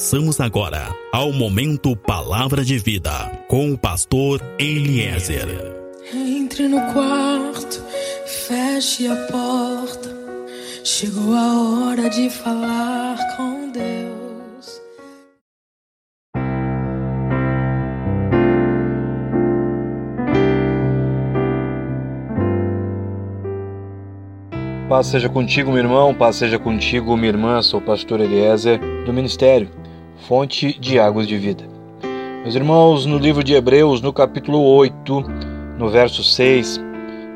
Passamos agora ao momento Palavra de Vida com o pastor Eliezer. Entre no quarto, feche a porta. Chegou a hora de falar com Deus. Paz seja contigo, meu irmão, paz seja contigo, minha irmã. Sou o pastor Eliezer do Ministério Fonte de Águas de Vida. Meus irmãos, no livro de Hebreus, no capítulo 8, no verso 6,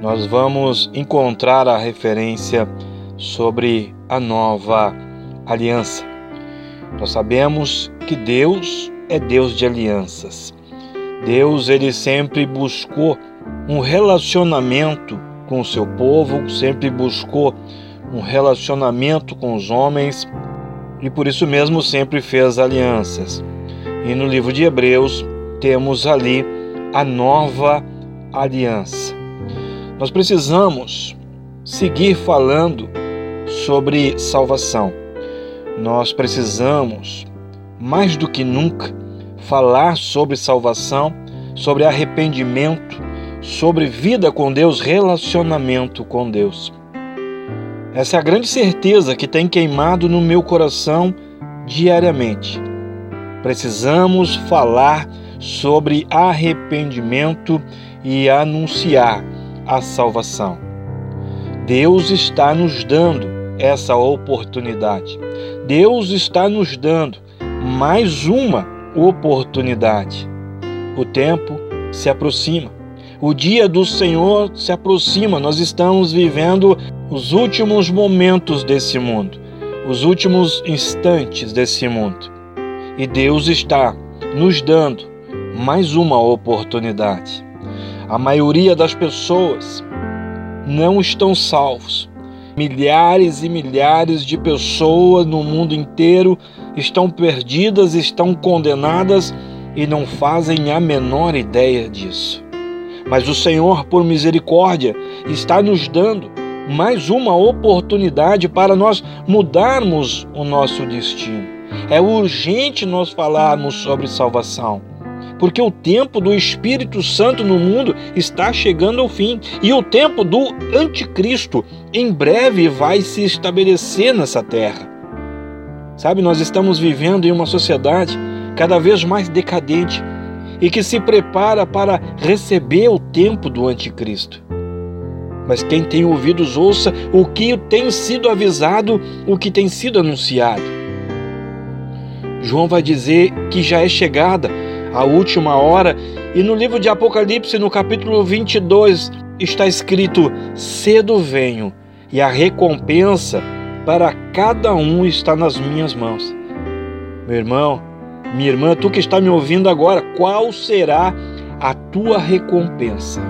nós vamos encontrar a referência sobre a nova aliança. Nós sabemos que Deus é Deus de alianças. Deus, ele sempre buscou um relacionamento com o seu povo, sempre buscou um relacionamento com os homens e por isso mesmo sempre fez alianças. E no livro de Hebreus temos ali a nova aliança. Nós precisamos seguir falando sobre salvação. Nós precisamos, mais do que nunca, falar sobre salvação, sobre arrependimento, sobre vida com Deus, relacionamento com Deus. Essa é a grande certeza que tem queimado no meu coração diariamente. Precisamos falar sobre arrependimento e anunciar a salvação. Deus está nos dando essa oportunidade. Deus está nos dando mais uma oportunidade. O tempo se aproxima. O dia do Senhor se aproxima, nós estamos vivendo os últimos momentos desse mundo, os últimos instantes desse mundo. E Deus está nos dando mais uma oportunidade. A maioria das pessoas não estão salvos. Milhares e milhares de pessoas no mundo inteiro estão perdidas, estão condenadas e não fazem a menor ideia disso. Mas o Senhor, por misericórdia, está nos dando mais uma oportunidade para nós mudarmos o nosso destino. É urgente nós falarmos sobre salvação, porque o tempo do Espírito Santo no mundo está chegando ao fim e o tempo do anticristo em breve vai se estabelecer nessa terra. Sabe, nós estamos vivendo em uma sociedade cada vez mais decadente e que se prepara para receber o tempo do anticristo. Mas quem tem ouvidos, ouça o que tem sido avisado, o que tem sido anunciado. João vai dizer que já é chegada a última hora, e no livro de Apocalipse, no capítulo 22, está escrito: Cedo venho, e a recompensa para cada um está nas minhas mãos. Meu irmão, minha irmã, tu que está me ouvindo agora, qual será a tua recompensa?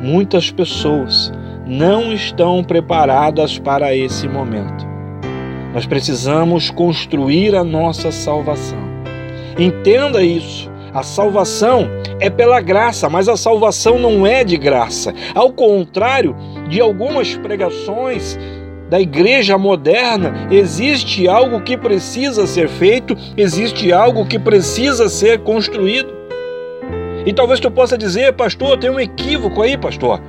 Muitas pessoas não estão preparadas para esse momento. Nós precisamos construir a nossa salvação. Entenda isso. A salvação é pela graça, mas a salvação não é de graça. Ao contrário de algumas pregações da igreja moderna, existe algo que precisa ser feito, existe algo que precisa ser construído. E talvez tu possa dizer, pastor, tem um equívoco aí, pastor.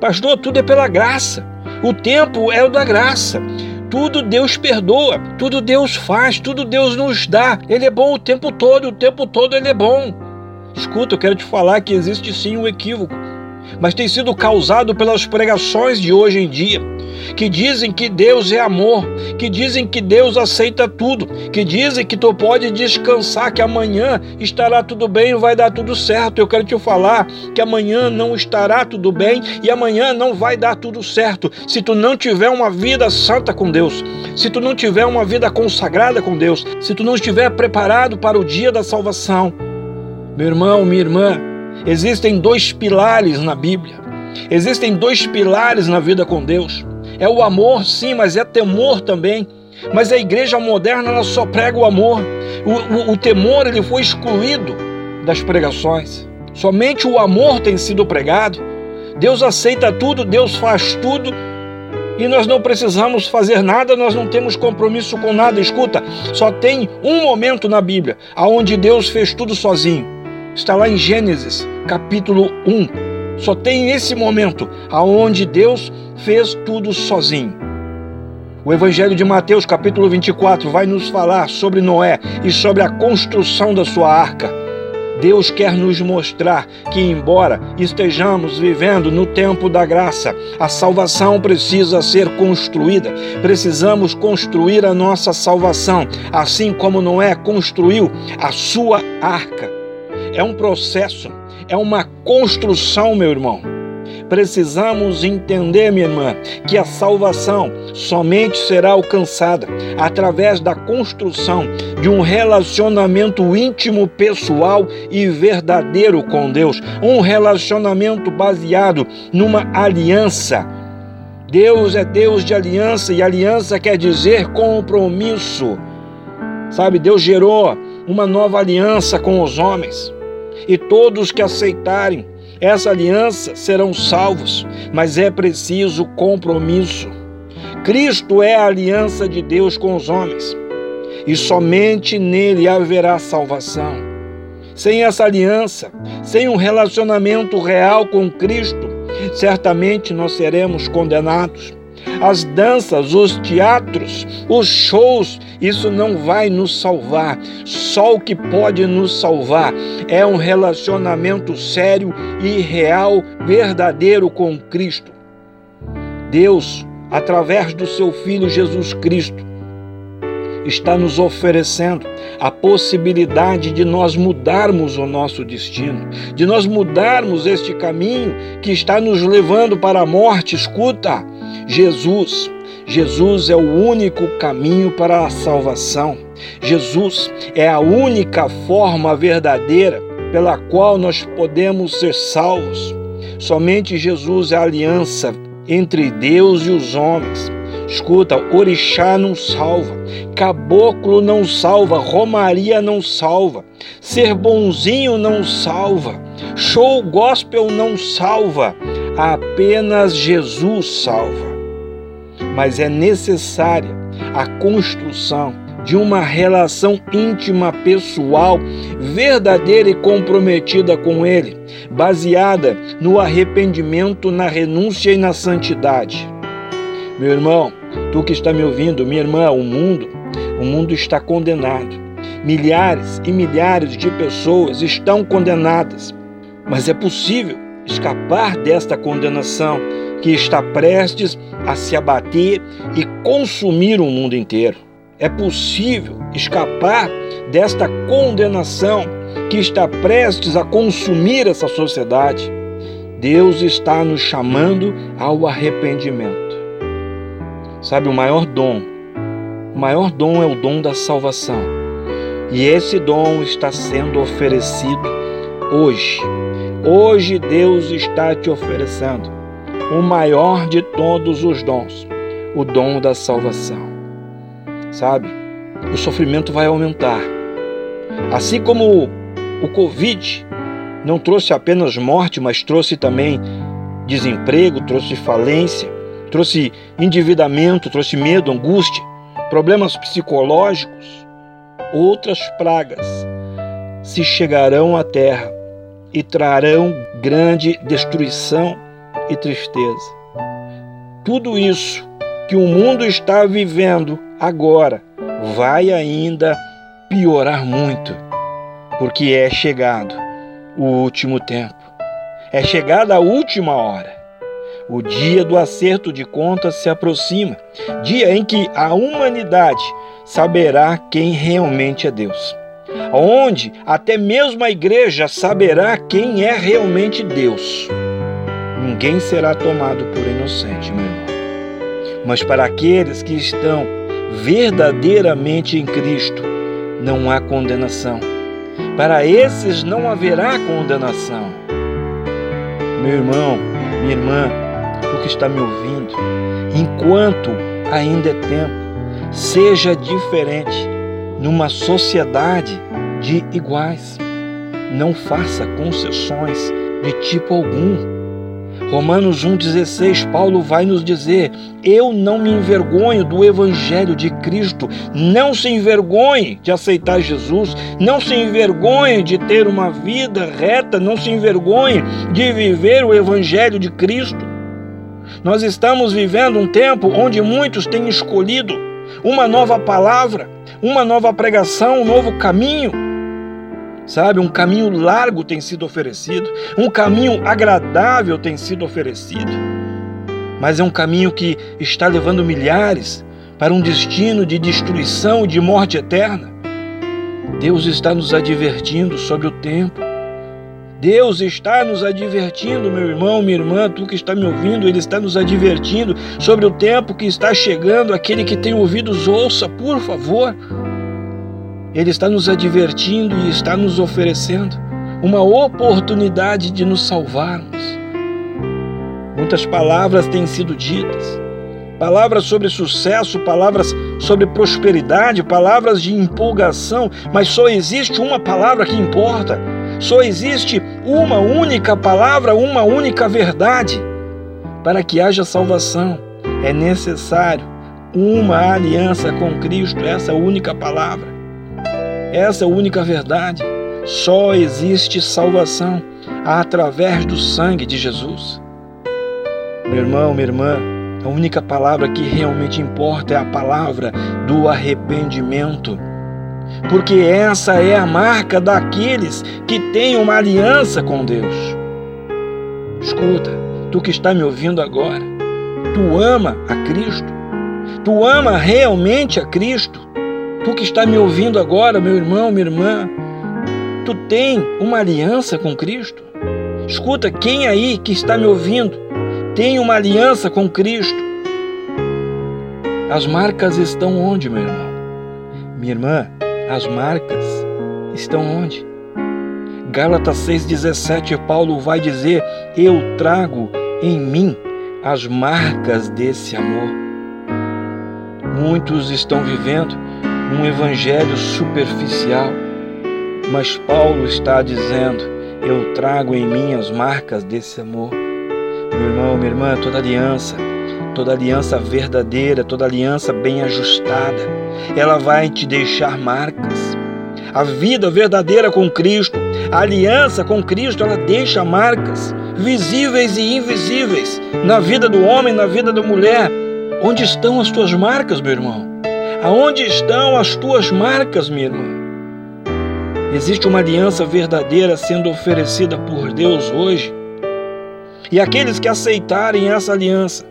Pastor, tudo é pela graça. O tempo é o da graça. Tudo Deus perdoa, tudo Deus faz, tudo Deus nos dá. Ele é bom o tempo todo, o tempo todo ele é bom. Escuta, eu quero te falar que existe sim um equívoco mas tem sido causado pelas pregações de hoje em dia, que dizem que Deus é amor, que dizem que Deus aceita tudo, que dizem que tu pode descansar, que amanhã estará tudo bem, vai dar tudo certo. Eu quero te falar que amanhã não estará tudo bem e amanhã não vai dar tudo certo se tu não tiver uma vida santa com Deus, se tu não tiver uma vida consagrada com Deus, se tu não estiver preparado para o dia da salvação. Meu irmão, minha irmã, Existem dois pilares na Bíblia. Existem dois pilares na vida com Deus. É o amor, sim, mas é temor também. Mas a igreja moderna ela só prega o amor. O, o, o temor ele foi excluído das pregações. Somente o amor tem sido pregado. Deus aceita tudo, Deus faz tudo, E nós não precisamos fazer nada, nós não temos compromisso com nada. Escuta, só tem um momento na Bíblia aonde Deus fez tudo sozinho. Está lá em Gênesis, capítulo 1. Só tem esse momento aonde Deus fez tudo sozinho. O Evangelho de Mateus, capítulo 24, vai nos falar sobre Noé e sobre a construção da sua arca. Deus quer nos mostrar que, embora estejamos vivendo no tempo da graça, a salvação precisa ser construída. Precisamos construir a nossa salvação, assim como Noé construiu a sua arca. É um processo, é uma construção, meu irmão. Precisamos entender, minha irmã, que a salvação somente será alcançada através da construção de um relacionamento íntimo, pessoal e verdadeiro com Deus. Um relacionamento baseado numa aliança. Deus é Deus de aliança e aliança quer dizer compromisso. Sabe, Deus gerou uma nova aliança com os homens e todos que aceitarem essa aliança serão salvos, mas é preciso compromisso. Cristo é a aliança de Deus com os homens, e somente nele haverá salvação. Sem essa aliança, sem um relacionamento real com Cristo, certamente nós seremos condenados as danças, os teatros, os shows, isso não vai nos salvar. Só o que pode nos salvar é um relacionamento sério e real, verdadeiro com Cristo. Deus, através do seu Filho Jesus Cristo, está nos oferecendo a possibilidade de nós mudarmos o nosso destino, de nós mudarmos este caminho que está nos levando para a morte. Escuta, Jesus, Jesus é o único caminho para a salvação. Jesus é a única forma verdadeira pela qual nós podemos ser salvos. Somente Jesus é a aliança entre Deus e os homens. Escuta, orixá não salva, caboclo não salva, romaria não salva, ser bonzinho não salva, show gospel não salva, apenas Jesus salva. Mas é necessária a construção de uma relação íntima, pessoal, verdadeira e comprometida com Ele, baseada no arrependimento, na renúncia e na santidade. Meu irmão, Tu que está me ouvindo, minha irmã, o mundo, o mundo está condenado. Milhares e milhares de pessoas estão condenadas. Mas é possível escapar desta condenação que está prestes a se abater e consumir o mundo inteiro. É possível escapar desta condenação que está prestes a consumir essa sociedade. Deus está nos chamando ao arrependimento. Sabe, o maior dom, o maior dom é o dom da salvação. E esse dom está sendo oferecido hoje. Hoje Deus está te oferecendo o maior de todos os dons, o dom da salvação. Sabe, o sofrimento vai aumentar. Assim como o Covid não trouxe apenas morte, mas trouxe também desemprego, trouxe falência, trouxe endividamento, trouxe medo, angústia, problemas psicológicos, outras pragas se chegarão à terra e trarão grande destruição e tristeza. Tudo isso que o mundo está vivendo agora vai ainda piorar muito, porque é chegado o último tempo, é chegada a última hora. O dia do acerto de contas se aproxima, dia em que a humanidade saberá quem realmente é Deus. Onde até mesmo a igreja saberá quem é realmente Deus. Ninguém será tomado por inocente, meu irmão. Mas para aqueles que estão verdadeiramente em Cristo, não há condenação. Para esses não haverá condenação. Meu irmão, minha irmã, tu que está me ouvindo, enquanto ainda é tempo, seja diferente numa sociedade de iguais. Não faça concessões de tipo algum. Romanos 1,16, Paulo vai nos dizer: Eu não me envergonho do Evangelho de Cristo. Não se envergonhe de aceitar Jesus, não se envergonhe de ter uma vida reta, não se envergonhe de viver o Evangelho de Cristo. Nós estamos vivendo um tempo onde muitos têm escolhido uma nova palavra, uma nova pregação, um novo caminho sabe? Um caminho largo tem sido oferecido, um caminho agradável tem sido oferecido, mas é um caminho que está levando milhares para um destino de destruição e de morte eterna. Deus está nos advertindo sobre o tempo. Deus está nos advertindo, meu irmão, minha irmã, tu que está me ouvindo, Ele está nos advertindo sobre o tempo que está chegando. Aquele que tem ouvidos, ouça, por favor. Ele está nos advertindo e está nos oferecendo uma oportunidade de nos salvarmos. Muitas palavras têm sido ditas, palavras sobre sucesso, palavras sobre prosperidade, palavras de empolgação, mas só existe uma palavra que importa, só existe uma única palavra, uma única verdade. Para que haja salvação, é necessário uma aliança com Cristo, essa única palavra. Essa única verdade. Só existe salvação através do sangue de Jesus. Meu irmão, minha irmã, a única palavra que realmente importa é a palavra do arrependimento. Porque essa é a marca daqueles que têm uma aliança com Deus. Escuta, tu que está me ouvindo agora, tu ama a Cristo? Tu ama realmente a Cristo? Tu que está me ouvindo agora, meu irmão, minha irmã, tu tem uma aliança com Cristo? Escuta, quem aí que está me ouvindo tem uma aliança com Cristo? As marcas estão onde, meu irmão? Minha irmã, as marcas estão onde? Gálatas 6,17, Paulo vai dizer: Eu trago em mim as marcas desse amor. Muitos estão vivendo um evangelho superficial, mas Paulo está dizendo: Eu trago em mim as marcas desse amor. Meu irmão, minha irmã, toda aliança, toda aliança verdadeira, toda aliança bem ajustada, ela vai te deixar marcas. A vida verdadeira com Cristo, a aliança com Cristo, ela deixa marcas visíveis e invisíveis na vida do homem, na vida da mulher. Onde estão as tuas marcas, meu irmão? Aonde estão as tuas marcas, minha irmã? Existe uma aliança verdadeira sendo oferecida por Deus hoje. E aqueles que aceitarem essa aliança,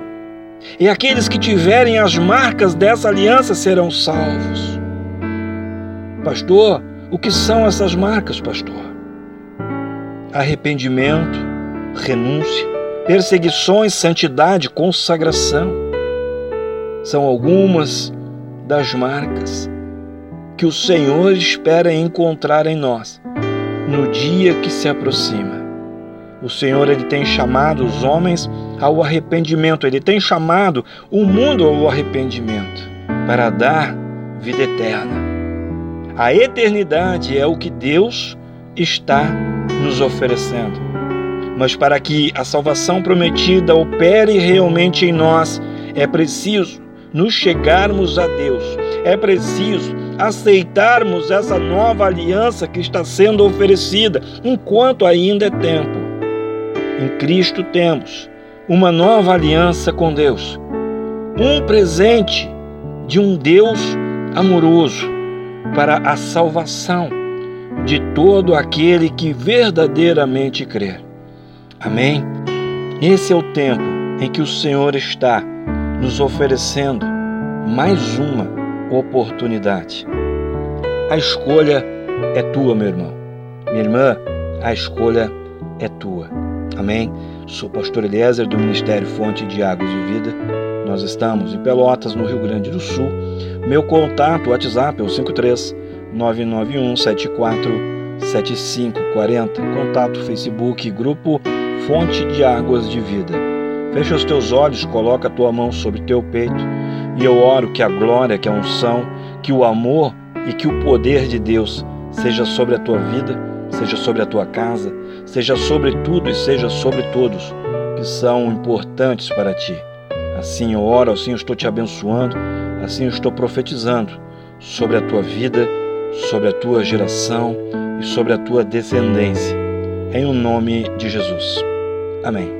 e aqueles que tiverem as marcas dessa aliança serão salvos. Pastor, o que são essas marcas, pastor? Arrependimento, renúncia, perseguições, santidade, consagração. São algumas das marcas que o Senhor espera encontrar em nós no dia que se aproxima. O Senhor ele tem chamado os homens ao arrependimento, ele tem chamado o mundo ao arrependimento para dar vida eterna. A eternidade é o que Deus está nos oferecendo. Mas para que a salvação prometida opere realmente em nós, é preciso nos chegarmos a Deus, é preciso aceitarmos essa nova aliança que está sendo oferecida enquanto ainda é tempo. Em Cristo temos uma nova aliança com Deus, um presente de um Deus amoroso para a salvação de todo aquele que verdadeiramente crê. Amém? Esse é o tempo em que o Senhor está nos oferecendo mais uma oportunidade. A escolha é tua, meu irmão. Minha irmã, a escolha é tua. Amém? Sou pastor Eliezer do Ministério Fonte de Águas de Vida. Nós estamos em Pelotas, no Rio Grande do Sul. Meu contato, WhatsApp é o 53 991 74 7540. Contato Facebook, grupo Fonte de Águas de Vida. Fecha os teus olhos, coloca a tua mão sobre teu peito e eu oro que a glória, que a unção, que o amor e que o poder de Deus seja sobre a tua vida, seja sobre a tua casa, seja sobre tudo e seja sobre todos que são importantes para ti. Assim eu oro, assim eu estou te abençoando, assim eu estou profetizando sobre a tua vida, sobre a tua geração e sobre a tua descendência. Em o nome de Jesus. Amém.